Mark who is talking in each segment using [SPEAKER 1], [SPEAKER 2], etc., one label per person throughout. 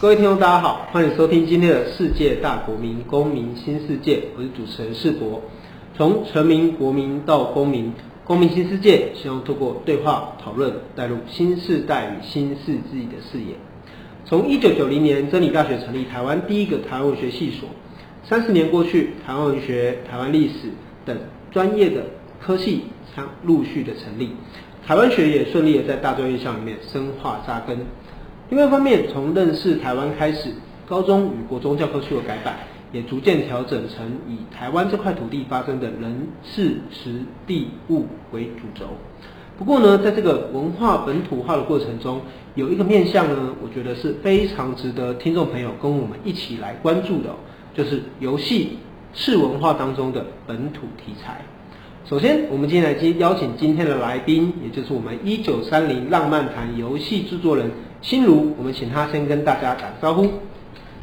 [SPEAKER 1] 各位听众，大家好，欢迎收听今天的世界大国民公民新世界，我是主持人世博。从臣民、国民到公民，公民新世界，希望透过对话讨论，带入新世代与新世纪的视野。从一九九零年真理大学成立台湾第一个台湾文学系所，三十年过去，台湾文学、台湾历史等专业的科系将陆续的成立，台湾学也顺利的在大专院校里面深化扎根。另外一方面，从认识台湾开始，高中与国中教科书的改版，也逐渐调整成以台湾这块土地发生的人事时地物为主轴。不过呢，在这个文化本土化的过程中，有一个面向呢，我觉得是非常值得听众朋友跟我们一起来关注的，就是游戏是文化当中的本土题材。首先，我们今天来接邀请今天的来宾，也就是我们一九三零浪漫谈游戏制作人心如。我们请他先跟大家打招呼。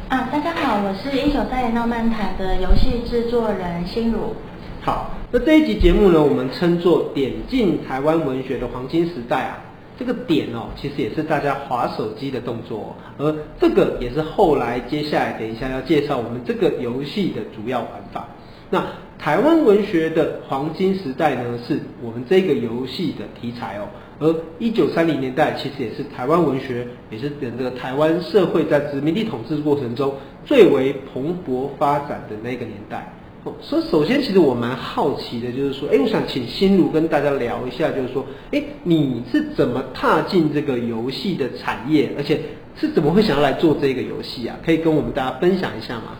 [SPEAKER 2] 啊，大家好，我是一九三零浪漫谈的游戏制作人心如。
[SPEAKER 1] 好，那这一集节目呢，我们称作点进台湾文学的黄金时代啊。这个点哦，其实也是大家滑手机的动作，而这个也是后来接下来等一下要介绍我们这个游戏的主要玩法。那台湾文学的黄金时代呢，是我们这个游戏的题材哦。而一九三零年代其实也是台湾文学，也是整个台湾社会在殖民地统治过程中最为蓬勃发展的那个年代。哦，所以首先其实我蛮好奇的，就是说，哎，我想请心如跟大家聊一下，就是说，哎，你是怎么踏进这个游戏的产业，而且是怎么会想要来做这个游戏啊？可以跟我们大家分享一下吗？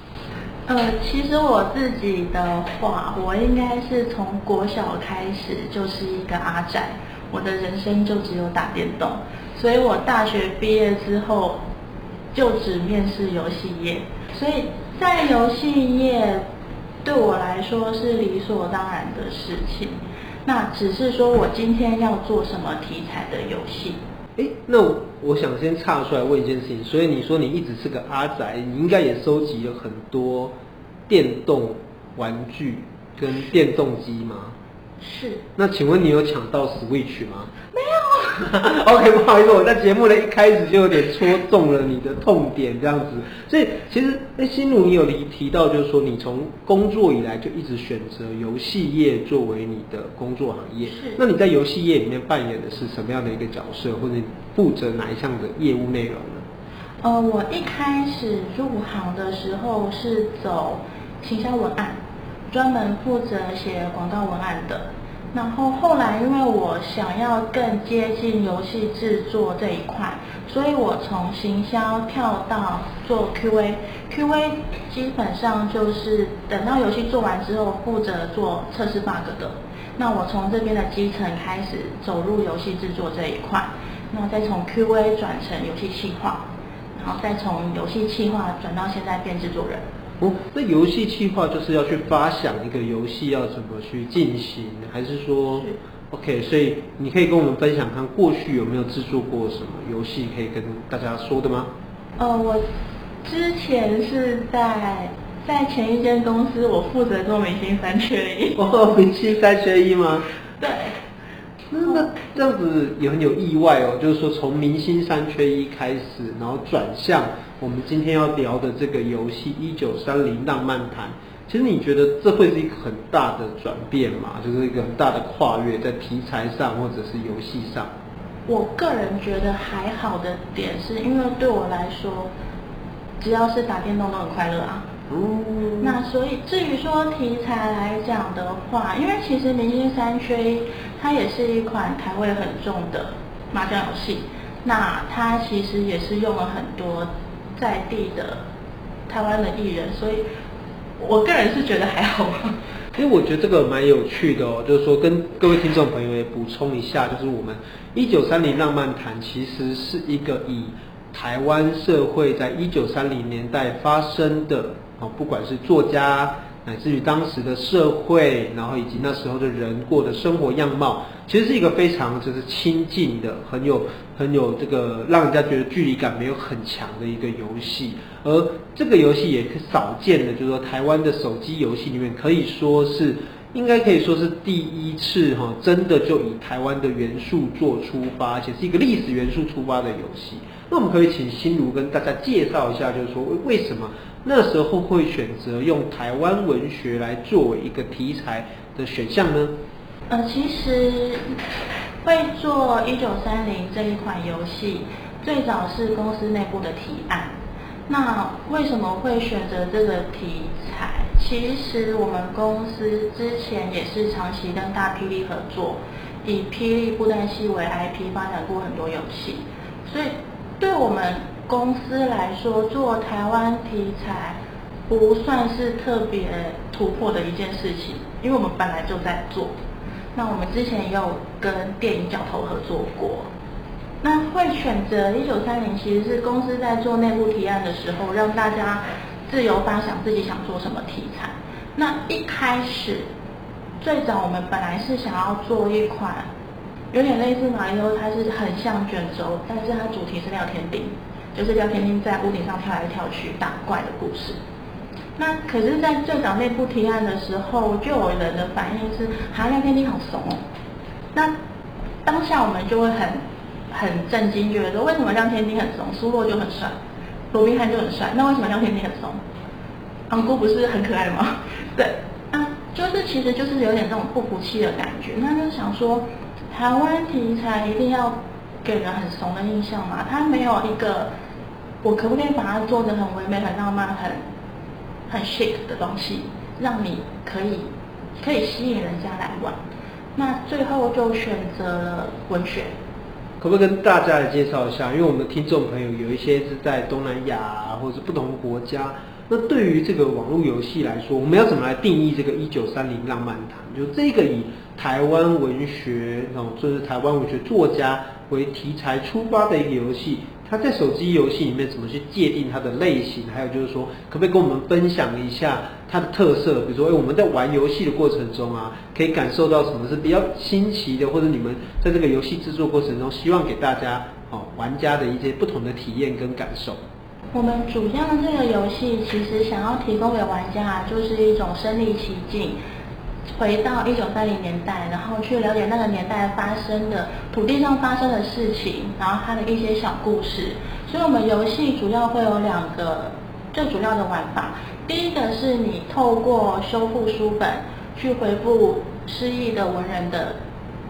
[SPEAKER 2] 呃，其实我自己的话，我应该是从国小开始就是一个阿宅，我的人生就只有打电动，所以我大学毕业之后就只面试游戏业，所以在游戏业对我来说是理所当然的事情。那只是说我今天要做什么题材的游戏。
[SPEAKER 1] 哎，那我，我想先岔出来问一件事情，所以你说你一直是个阿宅，你应该也收集了很多电动玩具跟电动机吗？
[SPEAKER 2] 是。那
[SPEAKER 1] 请问你有抢到 Switch 吗？
[SPEAKER 2] 没有。
[SPEAKER 1] OK，不好意思，我在节目的一开始就有点戳中了你的痛点，这样子。所以其实，那心如你有提提到，就是说你从工作以来就一直选择游戏业作为你的工作行业。
[SPEAKER 2] 是。
[SPEAKER 1] 那你在游戏业里面扮演的是什么样的一个角色，或者你负责哪一项的业务内容呢？
[SPEAKER 2] 呃，我一开始入行的时候是走行销文案，专门负责写广告文案的。然后后来，因为我想要更接近游戏制作这一块，所以我从行销跳到做 QA，QA 基本上就是等到游戏做完之后，负责做测试 bug 的。那我从这边的基层开始走入游戏制作这一块，那再从 QA 转成游戏企划，然后再从游戏企划转到现在变制作人。
[SPEAKER 1] 哦，那游戏企划就是要去发想一个游戏要怎么去进行，还是说是，OK？所以你可以跟我们分享看过去有没有制作过什么游戏可以跟大家说的吗？
[SPEAKER 2] 呃，我之前是在在前一间公司，我负责做明星三缺一。
[SPEAKER 1] 哦，明星三缺一吗？
[SPEAKER 2] 对。
[SPEAKER 1] 那那这样子也很有意外哦，就是说从明星三缺一开始，然后转向我们今天要聊的这个游戏《一九三零浪漫谈》。其实你觉得这会是一个很大的转变吗？就是一个很大的跨越，在题材上或者是游戏上？
[SPEAKER 2] 我个人觉得还好的点是因为对我来说，只要是打电动都很快乐啊。
[SPEAKER 1] 嗯，
[SPEAKER 2] 那所以至于说题材来讲的话，因为其实《明星三缺一》它也是一款台味很重的麻将游戏，那它其实也是用了很多在地的台湾的艺人，所以我个人是觉得还好。
[SPEAKER 1] 因为我觉得这个蛮有趣的哦，就是说跟各位听众朋友也补充一下，就是我们《一九三零浪漫谈》其实是一个以台湾社会在一九三零年代发生的。不管是作家、乃至于当时的社会，然后以及那时候的人过的生活样貌，其实是一个非常就是亲近的，很有很有这个让人家觉得距离感没有很强的一个游戏。而这个游戏也是少见的，就是说台湾的手机游戏里面可以说是。应该可以说是第一次哈，真的就以台湾的元素做出发，而且是一个历史元素出发的游戏。那我们可以请心如跟大家介绍一下，就是说为什么那时候会选择用台湾文学来作为一个题材的选项呢？
[SPEAKER 2] 呃，其实会做一九三零这一款游戏，最早是公司内部的提案。那为什么会选择这个题材？其实我们公司之前也是长期跟大霹雳合作，以霹雳布袋戏为 IP 发展过很多游戏，所以对我们公司来说，做台湾题材不算是特别突破的一件事情，因为我们本来就在做。那我们之前也有跟电影角头合作过。那会选择一九三零，其实是公司在做内部提案的时候，让大家自由发想自己想做什么题材。那一开始，最早我们本来是想要做一款有点类似马里奥，它是很像卷轴，但是它主题是廖天丁，就是廖天丁在屋顶上跳来跳去打怪的故事。那可是，在最早内部提案的时候，就有人的反应是，哈，廖天丁好怂哦。那当下我们就会很。很震惊，觉得说为什么廖天丁很怂，苏洛就很帅，罗宾汉就很帅，那为什么廖天丁很怂？昂姑不是很可爱吗？对，啊，就是其实就是有点那种不服气的感觉。那就想说，台湾题材一定要给人很怂的印象嘛？它没有一个，我可不可以把它做得很唯美、很浪漫、很很 chic 的东西，让你可以可以吸引人家来玩？那最后就选择了文学。
[SPEAKER 1] 可不可以跟大家来介绍一下？因为我们的听众朋友有一些是在东南亚，或者是不同国家。那对于这个网络游戏来说，我们要怎么来定义这个一九三零浪漫谈？就这个以台湾文学，哦，就是台湾文学作家为题材出发的一个游戏。它在手机游戏里面怎么去界定它的类型？还有就是说，可不可以跟我们分享一下它的特色？比如说，哎，我们在玩游戏的过程中啊，可以感受到什么是比较新奇的，或者你们在这个游戏制作过程中，希望给大家哦玩家的一些不同的体验跟感受。
[SPEAKER 2] 我们主要这个游戏其实想要提供给玩家啊，就是一种身临其境。回到一九三零年代，然后去了解那个年代发生的土地上发生的事情，然后它的一些小故事。所以，我们游戏主要会有两个最主要的玩法。第一个是你透过修复书本去回复失忆的文人的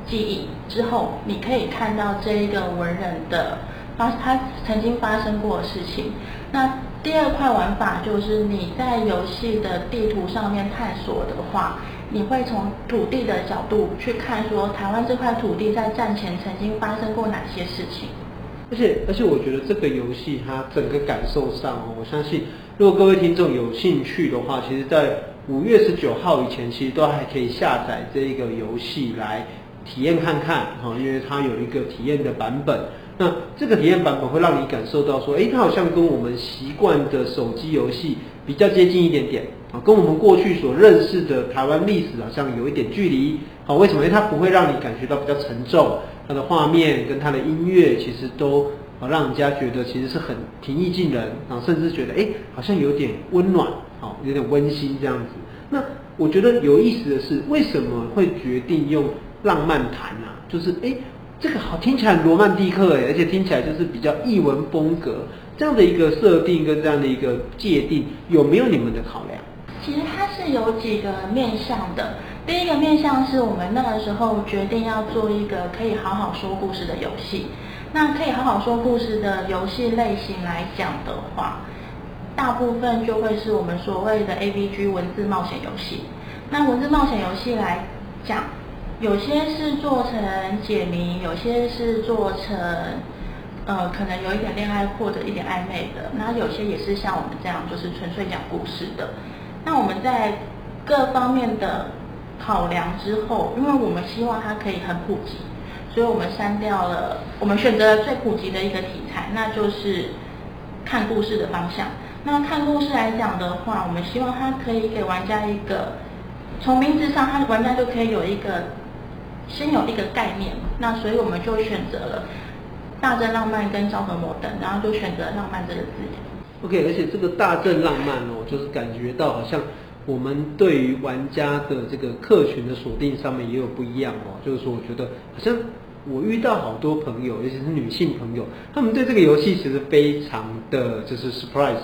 [SPEAKER 2] 记忆之后，你可以看到这一个文人的发他曾经发生过的事情。那第二块玩法就是你在游戏的地图上面探索的话。你会从土地的角度去看，说台湾这块土地在战前曾经发生过哪些事情？
[SPEAKER 1] 而且，而且我觉得这个游戏它整个感受上，我相信如果各位听众有兴趣的话，其实在五月十九号以前，其实都还可以下载这个游戏来体验看看哈，因为它有一个体验的版本。那这个体验版本会让你感受到说，诶，它好像跟我们习惯的手机游戏比较接近一点点啊，跟我们过去所认识的台湾历史好像有一点距离。好，为什么？因为它不会让你感觉到比较沉重，它的画面跟它的音乐其实都啊让人家觉得其实是很平易近人啊，甚至觉得诶，好像有点温暖，好，有点温馨这样子。那我觉得有意思的是，为什么会决定用浪漫谈啊？就是诶。这个好听起来很罗曼蒂克诶，而且听起来就是比较艺文风格这样的一个设定跟这样的一个界定，有没有你们的考量？
[SPEAKER 2] 其实它是有几个面向的。第一个面向是我们那个时候决定要做一个可以好好说故事的游戏。那可以好好说故事的游戏类型来讲的话，大部分就会是我们所谓的 AVG 文字冒险游戏。那文字冒险游戏来讲。有些是做成解谜，有些是做成，呃，可能有一点恋爱或者一点暧昧的。那有些也是像我们这样，就是纯粹讲故事的。那我们在各方面的考量之后，因为我们希望它可以很普及，所以我们删掉了，我们选择了最普及的一个题材，那就是看故事的方向。那看故事来讲的话，我们希望它可以给玩家一个从名字上，他玩家就可以有一个先有一个概念。那所以我们就选择了大正浪漫跟昭和摩登，然后就选择浪漫这个字眼。
[SPEAKER 1] OK，而且这个大正浪漫哦，就是感觉到好像我们对于玩家的这个客群的锁定上面也有不一样哦。就是说，我觉得好像我遇到好多朋友，尤其是女性朋友，他们对这个游戏其实非常的就是 surprise。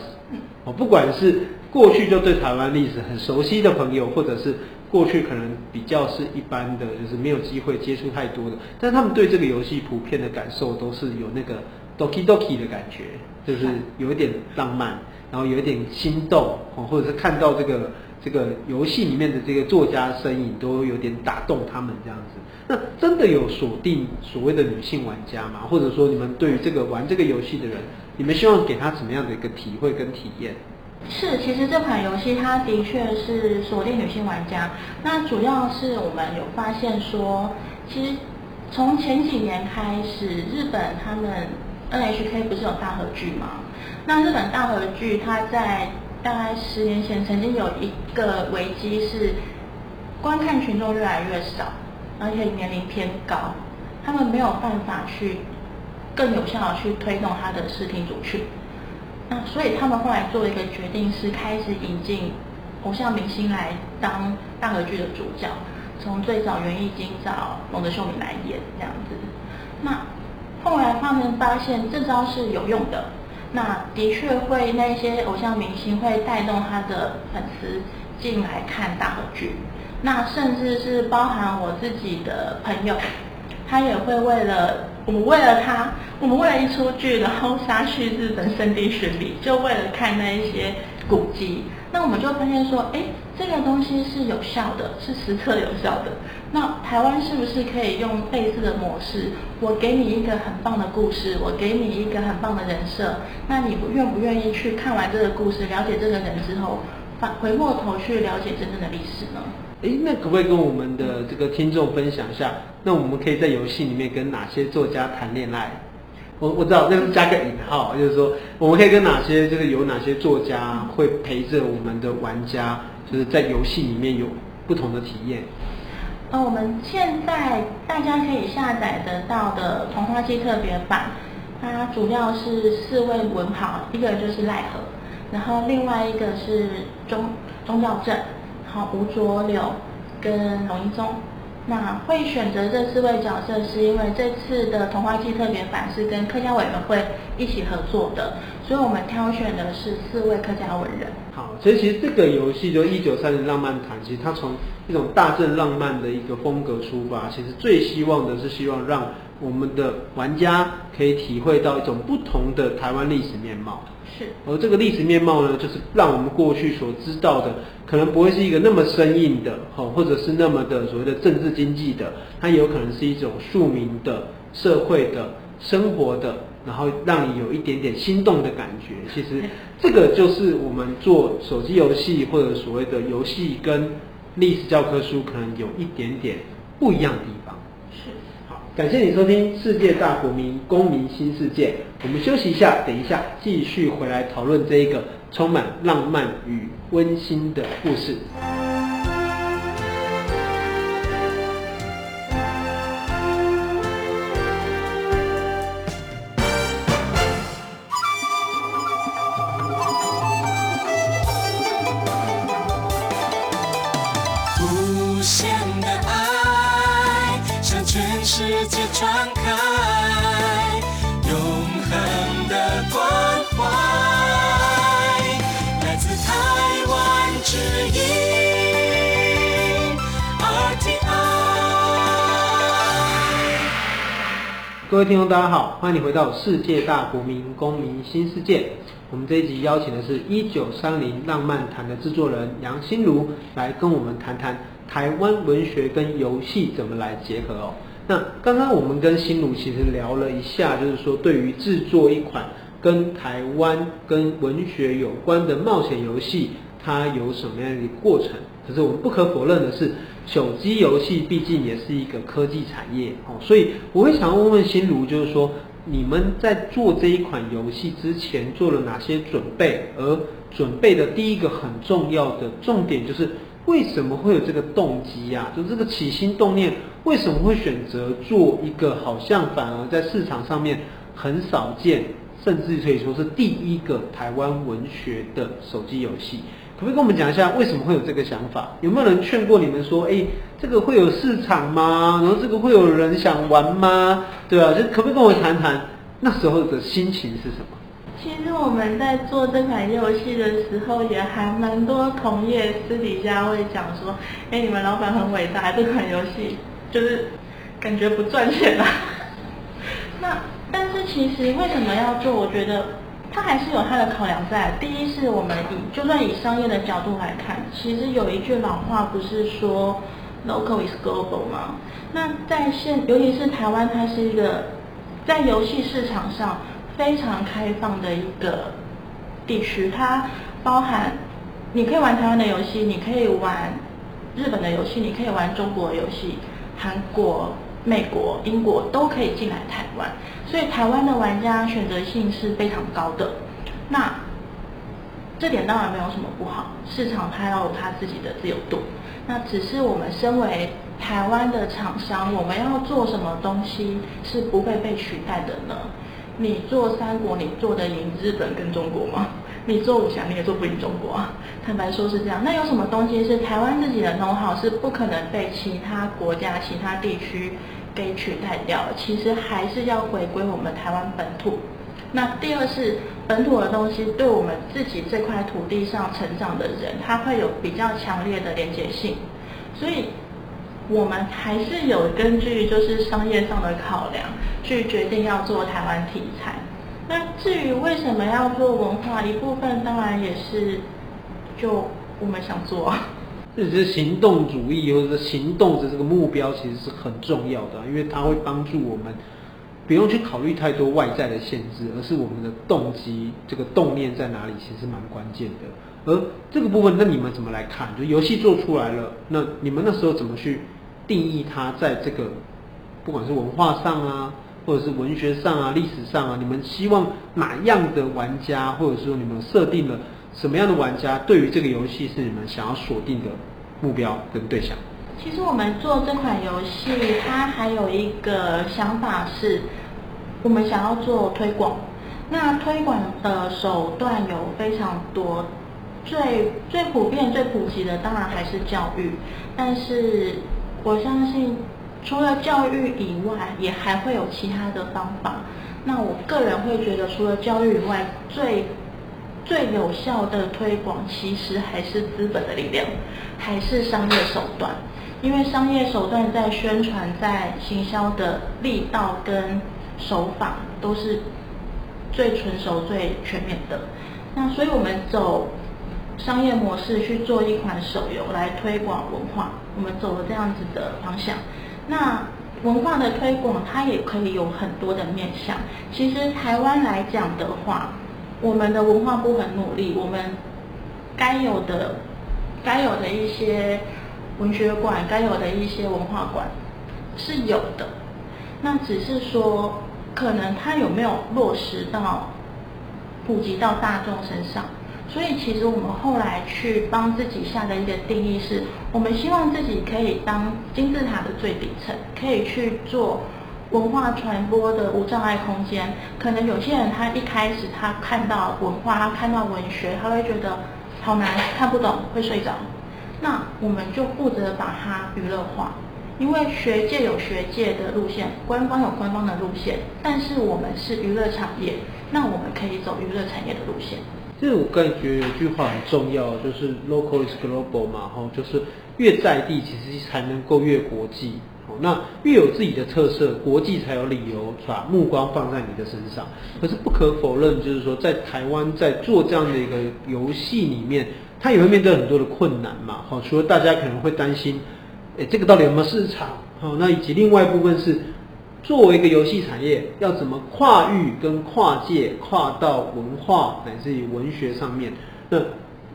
[SPEAKER 1] 哦，不管是过去就对台湾历史很熟悉的朋友，或者是过去可能比较是一般的，就是没有机会接触太多的，但他们对这个游戏普遍的感受都是有那个 doki doki 的感觉，就是有一点浪漫，然后有一点心动，哦，或者是看到这个这个游戏里面的这个作家身影，都有点打动他们这样子。那真的有锁定所谓的女性玩家吗？或者说你们对于这个玩这个游戏的人？你们希望给他怎么样的一个体会跟体验？
[SPEAKER 2] 是，其实这款游戏它的确是锁定女性玩家。那主要是我们有发现说，其实从前几年开始，日本他们 NHK 不是有大河剧吗？那日本大河剧它在大概十年前曾经有一个危机是，观看群众越来越少，而且年龄偏高，他们没有办法去。更有效的去推动他的视听族群，那所以他们后来做一个决定，是开始引进偶像明星来当大河剧的主角，从最早袁艺经找瀧泽秀敏来演这样子。那后来他们发现这招是有用的，那的确会那些偶像明星会带动他的粉丝进来看大河剧，那甚至是包含我自己的朋友，他也会为了。我们为了他，我们为了一出剧，然后杀去日本圣地巡礼，就为了看那一些古迹。那我们就发现说，哎，这个东西是有效的，是实测有效的。那台湾是不是可以用类似的模式？我给你一个很棒的故事，我给你一个很棒的人设，那你愿不愿意去看完这个故事，了解这个人之后，返回过头去了解真正的历史呢？
[SPEAKER 1] 哎，那可不可以跟我们的这个听众分享一下？那我们可以在游戏里面跟哪些作家谈恋爱？我我知道，那是加个引号，就是说我们可以跟哪些，就是有哪些作家会陪着我们的玩家，就是在游戏里面有不同的体验。
[SPEAKER 2] 呃，我们现在大家可以下载得到的《童话祭特别版》，它主要是四位文豪，一个就是赖和，然后另外一个是宗宗教正。好，吴浊流跟龙一宗，那会选择这四位角色，是因为这次的童话季特别版是跟客家委员会一起合作的，所以我们挑选的是四位客家文人。
[SPEAKER 1] 好，所以其实这个游戏就《一九三零浪漫谈》，其实它从一种大正浪漫的一个风格出发，其实最希望的是希望让我们的玩家可以体会到一种不同的台湾历史面貌。
[SPEAKER 2] 是，
[SPEAKER 1] 而这个历史面貌呢，就是让我们过去所知道的，可能不会是一个那么生硬的，或者是那么的所谓的政治经济的，它有可能是一种庶民的、社会的、生活的，然后让你有一点点心动的感觉。其实这个就是我们做手机游戏或者所谓的游戏跟历史教科书可能有一点点不一样的地方。是。好感谢你收听《世界大国民公民新世界》，我们休息一下，等一下继续回来讨论这一个充满浪漫与温馨的故事。各位听众，大家好，欢迎你回到世界大国民公民新世界。我们这一集邀请的是一九三零浪漫谈的制作人杨心如，来跟我们谈谈台湾文学跟游戏怎么来结合哦。那刚刚我们跟心如其实聊了一下，就是说对于制作一款跟台湾跟文学有关的冒险游戏，它有什么样的过程？可是我们不可否认的是。手机游戏毕竟也是一个科技产业哦，所以我会想问问心如，就是说，你们在做这一款游戏之前做了哪些准备？而准备的第一个很重要的重点就是，为什么会有这个动机呀？就这个起心动念，为什么会选择做一个好像反而在市场上面很少见，甚至可以说是第一个台湾文学的手机游戏？可不可以跟我们讲一下，为什么会有这个想法？有没有人劝过你们说，哎，这个会有市场吗？然后这个会有人想玩吗？对啊？就可不可以跟我谈谈那时候的心情是什么？
[SPEAKER 2] 其实我们在做这款游戏的时候，也还蛮多同业私底下会讲说，哎，你们老板很伟大，这款游戏 就是感觉不赚钱啊。那但是其实为什么要做？我觉得。它还是有它的考量在。第一是我们以就算以商业的角度来看，其实有一句老话不是说 “local is global” 吗？那在现，尤其是台湾，它是一个在游戏市场上非常开放的一个地区。它包含你可以玩台湾的游戏，你可以玩日本的游戏，你可以玩中国游戏，韩国。美国、英国都可以进来台湾，所以台湾的玩家选择性是非常高的。那这点当然没有什么不好，市场它要有它自己的自由度。那只是我们身为台湾的厂商，我们要做什么东西是不会被取代的呢？你做三国，你做得赢日本跟中国吗？你做武侠，你也做不赢中国啊。坦白说是这样。那有什么东西是台湾自己的东西是不可能被其他国家、其他地区给取代掉？其实还是要回归我们台湾本土。那第二是本土的东西，对我们自己这块土地上成长的人，他会有比较强烈的连结性。所以，我们还是有根据就是商业上的考量，去决定要做台湾题材。那至于为什么要做文化，一部分当然也是就我们想做啊。
[SPEAKER 1] 这是行动主义或者是行动的这个目标，其实是很重要的，因为它会帮助我们不用去考虑太多外在的限制，而是我们的动机这个动念在哪里，其实蛮关键的。而这个部分，那你们怎么来看？就游戏做出来了，那你们那时候怎么去定义它在这个不管是文化上啊？或者是文学上啊、历史上啊，你们希望哪样的玩家，或者说你们设定了什么样的玩家，对于这个游戏是你们想要锁定的目标跟对象？
[SPEAKER 2] 其实我们做这款游戏，它还有一个想法是，我们想要做推广。那推广的手段有非常多，最最普遍、最普及的当然还是教育，但是我相信。除了教育以外，也还会有其他的方法。那我个人会觉得，除了教育以外，最最有效的推广，其实还是资本的力量，还是商业手段。因为商业手段在宣传、在行销的力道跟手法，都是最纯熟、最全面的。那所以我们走商业模式去做一款手游来推广文化，我们走了这样子的方向。那文化的推广，它也可以有很多的面向。其实台湾来讲的话，我们的文化部很努力，我们该有的、该有的一些文学馆、该有的一些文化馆是有的。那只是说，可能它有没有落实到普及到大众身上？所以，其实我们后来去帮自己下的一个定义是，我们希望自己可以当金字塔的最底层，可以去做文化传播的无障碍空间。可能有些人他一开始他看到文化，他看到文学，他会觉得好难，看不懂，会睡着。那我们就负责把它娱乐化，因为学界有学界的路线，官方有官方的路线，但是我们是娱乐产业，那我们可以走娱乐产业的路线。
[SPEAKER 1] 其实我个人觉得有句话很重要，就是 local is global 嘛，吼，就是越在地，其实才能够越国际。那越有自己的特色，国际才有理由把目光放在你的身上。可是不可否认，就是说在台湾在做这样的一个游戏里面，它也会面对很多的困难嘛，好，除了大家可能会担心，诶，这个到底有没有市场？好，那以及另外一部分是。作为一个游戏产业，要怎么跨域跟跨界，跨到文化乃至于文学上面？那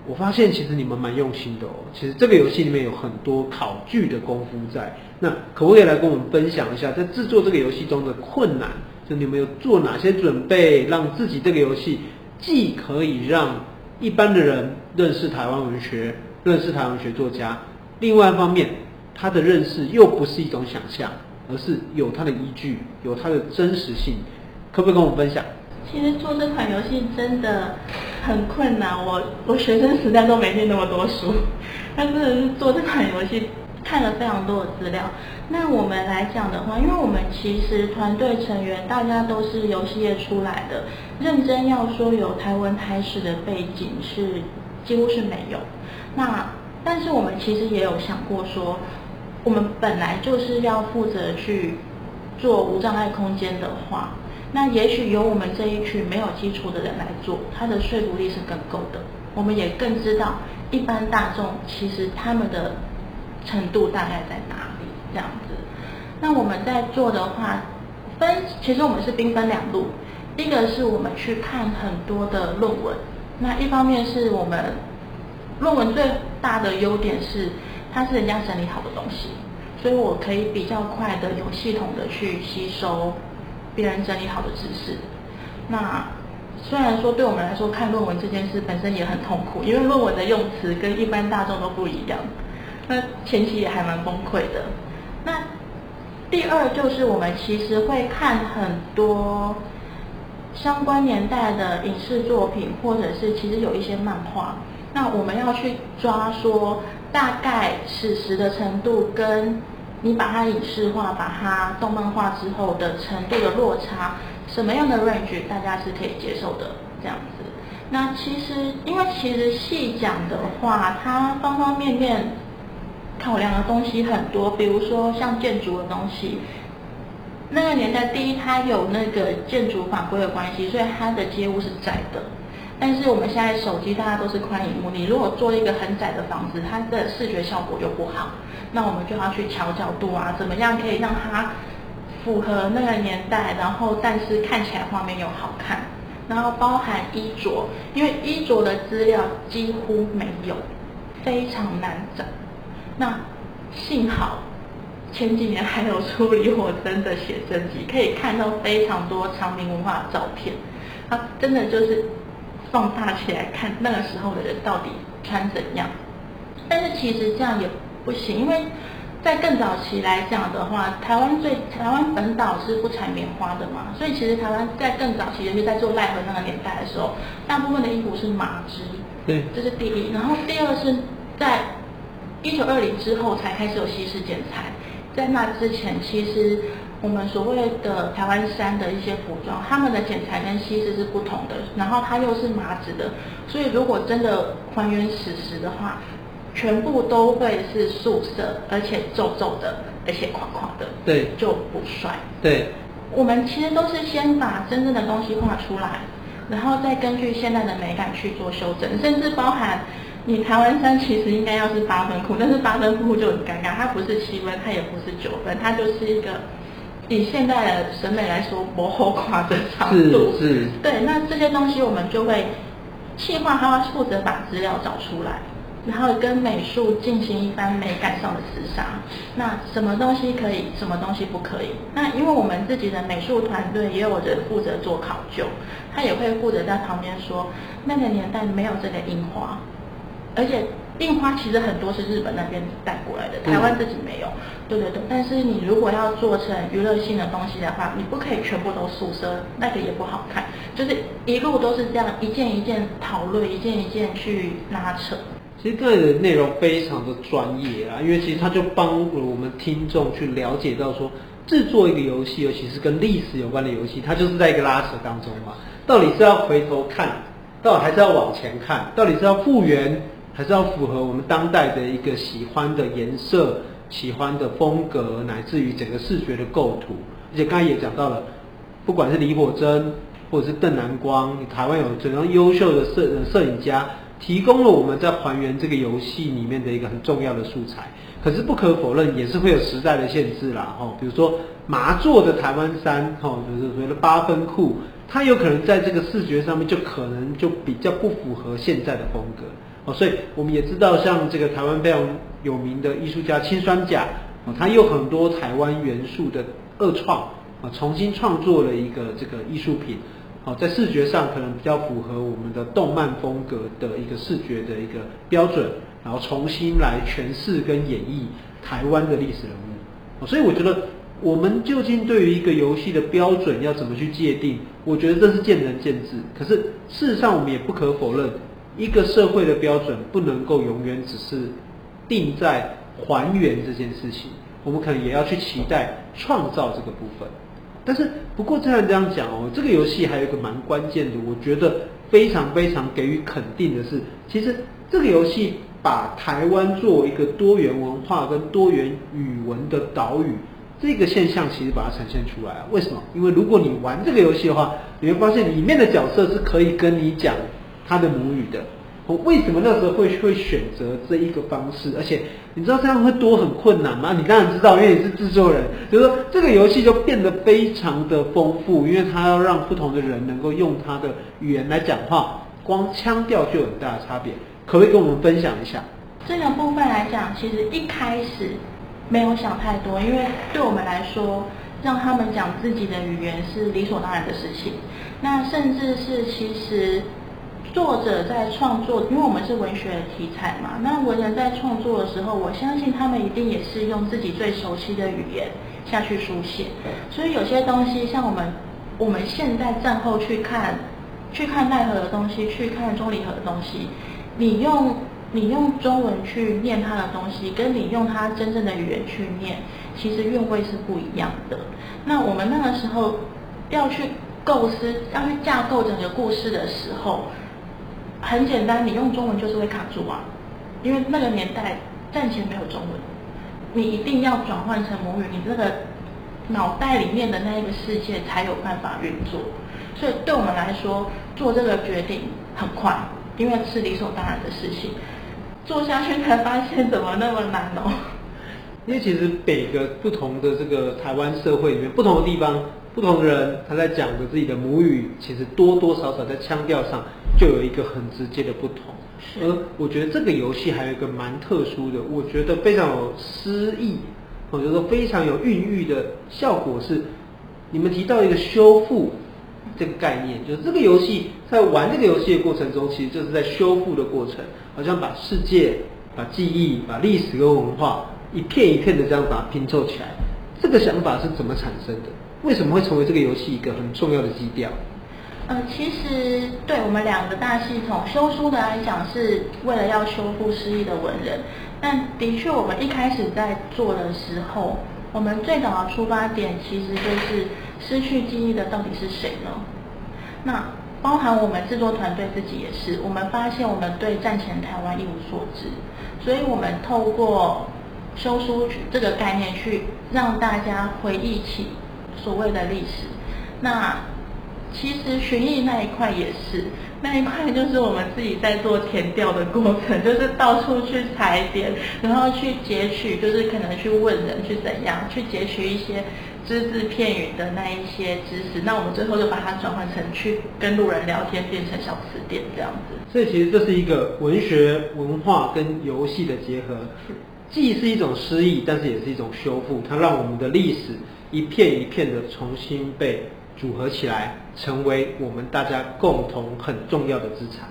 [SPEAKER 1] 我发现其实你们蛮用心的哦。其实这个游戏里面有很多考据的功夫在。那可不可以来跟我们分享一下，在制作这个游戏中的困难就你们有做哪些准备，让自己这个游戏既可以让一般的人认识台湾文学，认识台湾文学作家，另外一方面，他的认识又不是一种想象，而是有它的依据，有它的真实性，可不可以跟我们分享？
[SPEAKER 2] 其实做这款游戏真的很困难，我我学生时代都没念那么多书，但真的是做这款游戏看了非常多的资料。那我们来讲的话，因为我们其实团队成员大家都是游戏业出来的，认真要说有台湾台史的背景是几乎是没有。那但是我们其实也有想过说，我们本来就是要负责去做无障碍空间的话。那也许由我们这一群没有基础的人来做，他的说服力是更够的。我们也更知道一般大众其实他们的程度大概在哪里这样子。那我们在做的话，分其实我们是兵分两路，一个是我们去看很多的论文，那一方面是我们论文最大的优点是它是人家整理好的东西，所以我可以比较快的有系统的去吸收。别人整理好的知识，那虽然说对我们来说看论文这件事本身也很痛苦，因为论文的用词跟一般大众都不一样，那前期也还蛮崩溃的。那第二就是我们其实会看很多相关年代的影视作品，或者是其实有一些漫画，那我们要去抓说大概史实的程度跟。你把它影视化，把它动漫化之后的程度的落差，什么样的 range 大家是可以接受的？这样子。那其实，因为其实细讲的话，它方方面面考量的东西很多，比如说像建筑的东西。那个年代，第一它有那个建筑法规的关系，所以它的街屋是窄的。但是我们现在手机大家都是宽屏幕，你如果做一个很窄的房子，它的视觉效果就不好。那我们就要去调角度啊，怎么样可以让它符合那个年代，然后但是看起来画面又好看，然后包含衣着，因为衣着的资料几乎没有，非常难找。那幸好前几年还有出李火珍的写真集，可以看到非常多长明文化的照片，它真的就是放大起来看那个时候的人到底穿怎样。但是其实这样也。不行，因为在更早期来讲的话，台湾最台湾本岛是不产棉花的嘛，所以其实台湾在更早期，尤其在做赖和那个年代的时候，大部分的衣服是麻织，对，这是第一。然后第二是在一九二零之后才开始有西式剪裁，在那之前，其实我们所谓的台湾山的一些服装，他们的剪裁跟西式是不同的，然后它又是麻质的，所以如果真的还原史实的话。全部都会是素色，而且皱皱的，而且垮垮的，
[SPEAKER 1] 对，
[SPEAKER 2] 就不帅。
[SPEAKER 1] 对，
[SPEAKER 2] 我们其实都是先把真正的东西画出来，然后再根据现在的美感去做修正，甚至包含你台湾山其实应该要是八分裤，但是八分裤就很尴尬，它不是七分，它也不是九分，它就是一个以现代的审美来说，薄厚垮的长度。
[SPEAKER 1] 是是。
[SPEAKER 2] 对，那这些东西我们就会企划，他会负责把资料找出来。然后跟美术进行一番美感上的厮杀，那什么东西可以，什么东西不可以？那因为我们自己的美术团队也有人负责做考究，他也会负责在旁边说，那个年代没有这个印花，而且印花其实很多是日本那边带过来的，台湾自己没有。对对对，但是你如果要做成娱乐性的东西的话，你不可以全部都素色，那个也不好看。就是一路都是这样一件一件讨论，一件一件去拉扯。
[SPEAKER 1] 其实这的内容非常的专业啊，因为其实它就帮我们听众去了解到说，制作一个游戏，尤其是跟历史有关的游戏，它就是在一个拉扯当中嘛。到底是要回头看，到底还是要往前看？到底是要复原，还是要符合我们当代的一个喜欢的颜色、喜欢的风格，乃至于整个视觉的构图？而且刚才也讲到了，不管是李火珍或者是邓南光，台湾有怎样优秀的摄摄影家。提供了我们在还原这个游戏里面的一个很重要的素材，可是不可否认也是会有时代的限制啦，哈，比如说麻做的台湾衫，哈，就是所谓的八分裤，它有可能在这个视觉上面就可能就比较不符合现在的风格，哦，所以我们也知道像这个台湾非常有名的艺术家青酸甲，哦，它有很多台湾元素的二创，啊，重新创作了一个这个艺术品，好，在视觉上可能比较符合我们的动漫风格的一个视觉的一个标准，然后重新来诠释跟演绎台湾的历史人物，所以我觉得我们究竟对于一个游戏的标准要怎么去界定，我觉得这是见仁见智。可是事实上，我们也不可否认，一个社会的标准不能够永远只是定在还原这件事情，我们可能也要去期待创造这个部分。但是，不过这样这样讲哦，这个游戏还有一个蛮关键的，我觉得非常非常给予肯定的是，其实这个游戏把台湾作为一个多元文化跟多元语文的岛屿，这个现象其实把它呈现出来。为什么？因为如果你玩这个游戏的话，你会发现里面的角色是可以跟你讲他的母语的。我为什么那时候会会选择这一个方式？而且你知道这样会多很困难吗？你当然知道，因为你是制作人。就是说这个游戏就变得非常的丰富，因为它要让不同的人能够用他的语言来讲话，光腔调就有很大的差别。可不可以跟我们分享一下？
[SPEAKER 2] 这个部分来讲，其实一开始没有想太多，因为对我们来说，让他们讲自己的语言是理所当然的事情。那甚至是其实。作者在创作，因为我们是文学的题材嘛，那文人在创作的时候，我相信他们一定也是用自己最熟悉的语言下去书写。所以有些东西，像我们我们现在战后去看，去看奈何的东西，去看钟离和的东西，你用你用中文去念他的东西，跟你用他真正的语言去念，其实韵味是不一样的。那我们那个时候要去构思，要去架构整个故事的时候。很简单，你用中文就是会卡住啊，因为那个年代战前没有中文，你一定要转换成母语，你这个脑袋里面的那一个世界才有办法运作。所以对我们来说，做这个决定很快，因为是理所当然的事情。做下去才发现怎么那么难哦。
[SPEAKER 1] 因为其实每个不同的这个台湾社会里面，不同的地方。不同人，他在讲着自己的母语，其实多多少少在腔调上就有一个很直接的不同。而我觉得这个游戏还有一个蛮特殊的，我觉得非常有诗意，或者说非常有孕育的效果是，你们提到一个修复这个概念，就是这个游戏在玩这个游戏的过程中，其实就是在修复的过程，好像把世界、把记忆、把历史跟文化一片一片的这样把它拼凑起来。这个想法是怎么产生的？为什么会成为这个游戏一个很重要的基调？
[SPEAKER 2] 呃，其实对我们两个大系统修书的来讲，是为了要修复失忆的文人。但的确，我们一开始在做的时候，我们最早的出发点其实就是失去记忆的到底是谁呢？那包含我们制作团队自己也是，我们发现我们对战前台湾一无所知，所以我们透过修书这个概念去让大家回忆起。所谓的历史，那其实寻艺那一块也是，那一块就是我们自己在做填调的过程，就是到处去踩点，然后去截取，就是可能去问人去怎样，去截取一些只字片语的那一些知识，那我们最后就把它转换成去跟路人聊天，变成小词典这样子。
[SPEAKER 1] 所以其实这是一个文学文化跟游戏的结合，既是一种诗意，但是也是一种修复，它让我们的历史。一片一片的重新被组合起来，成为我们大家共同很重要的资产。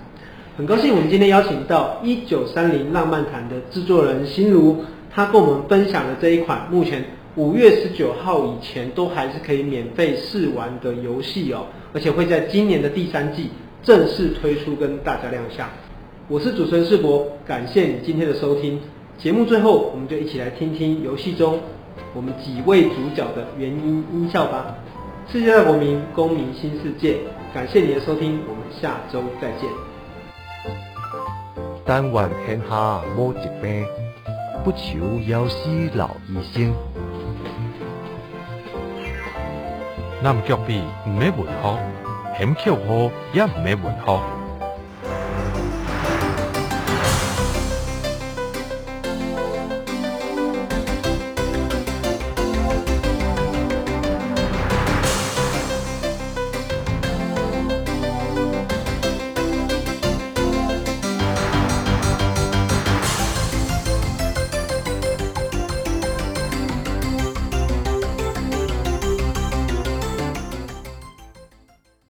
[SPEAKER 1] 很高兴我们今天邀请到一九三零浪漫谈的制作人心如，他跟我们分享了这一款目前五月十九号以前都还是可以免费试玩的游戏哦，而且会在今年的第三季正式推出跟大家亮相。我是主持人世博，感谢你今天的收听。节目最后，我们就一起来听听游戏中。我们几位主角的原音音效吧。世界大国民，公民新世界。感谢你的收听，我们下周再见。
[SPEAKER 3] 但愿天下无疾病，不求夭寿老医生。南极比唔免问候，很巧合也唔免问候。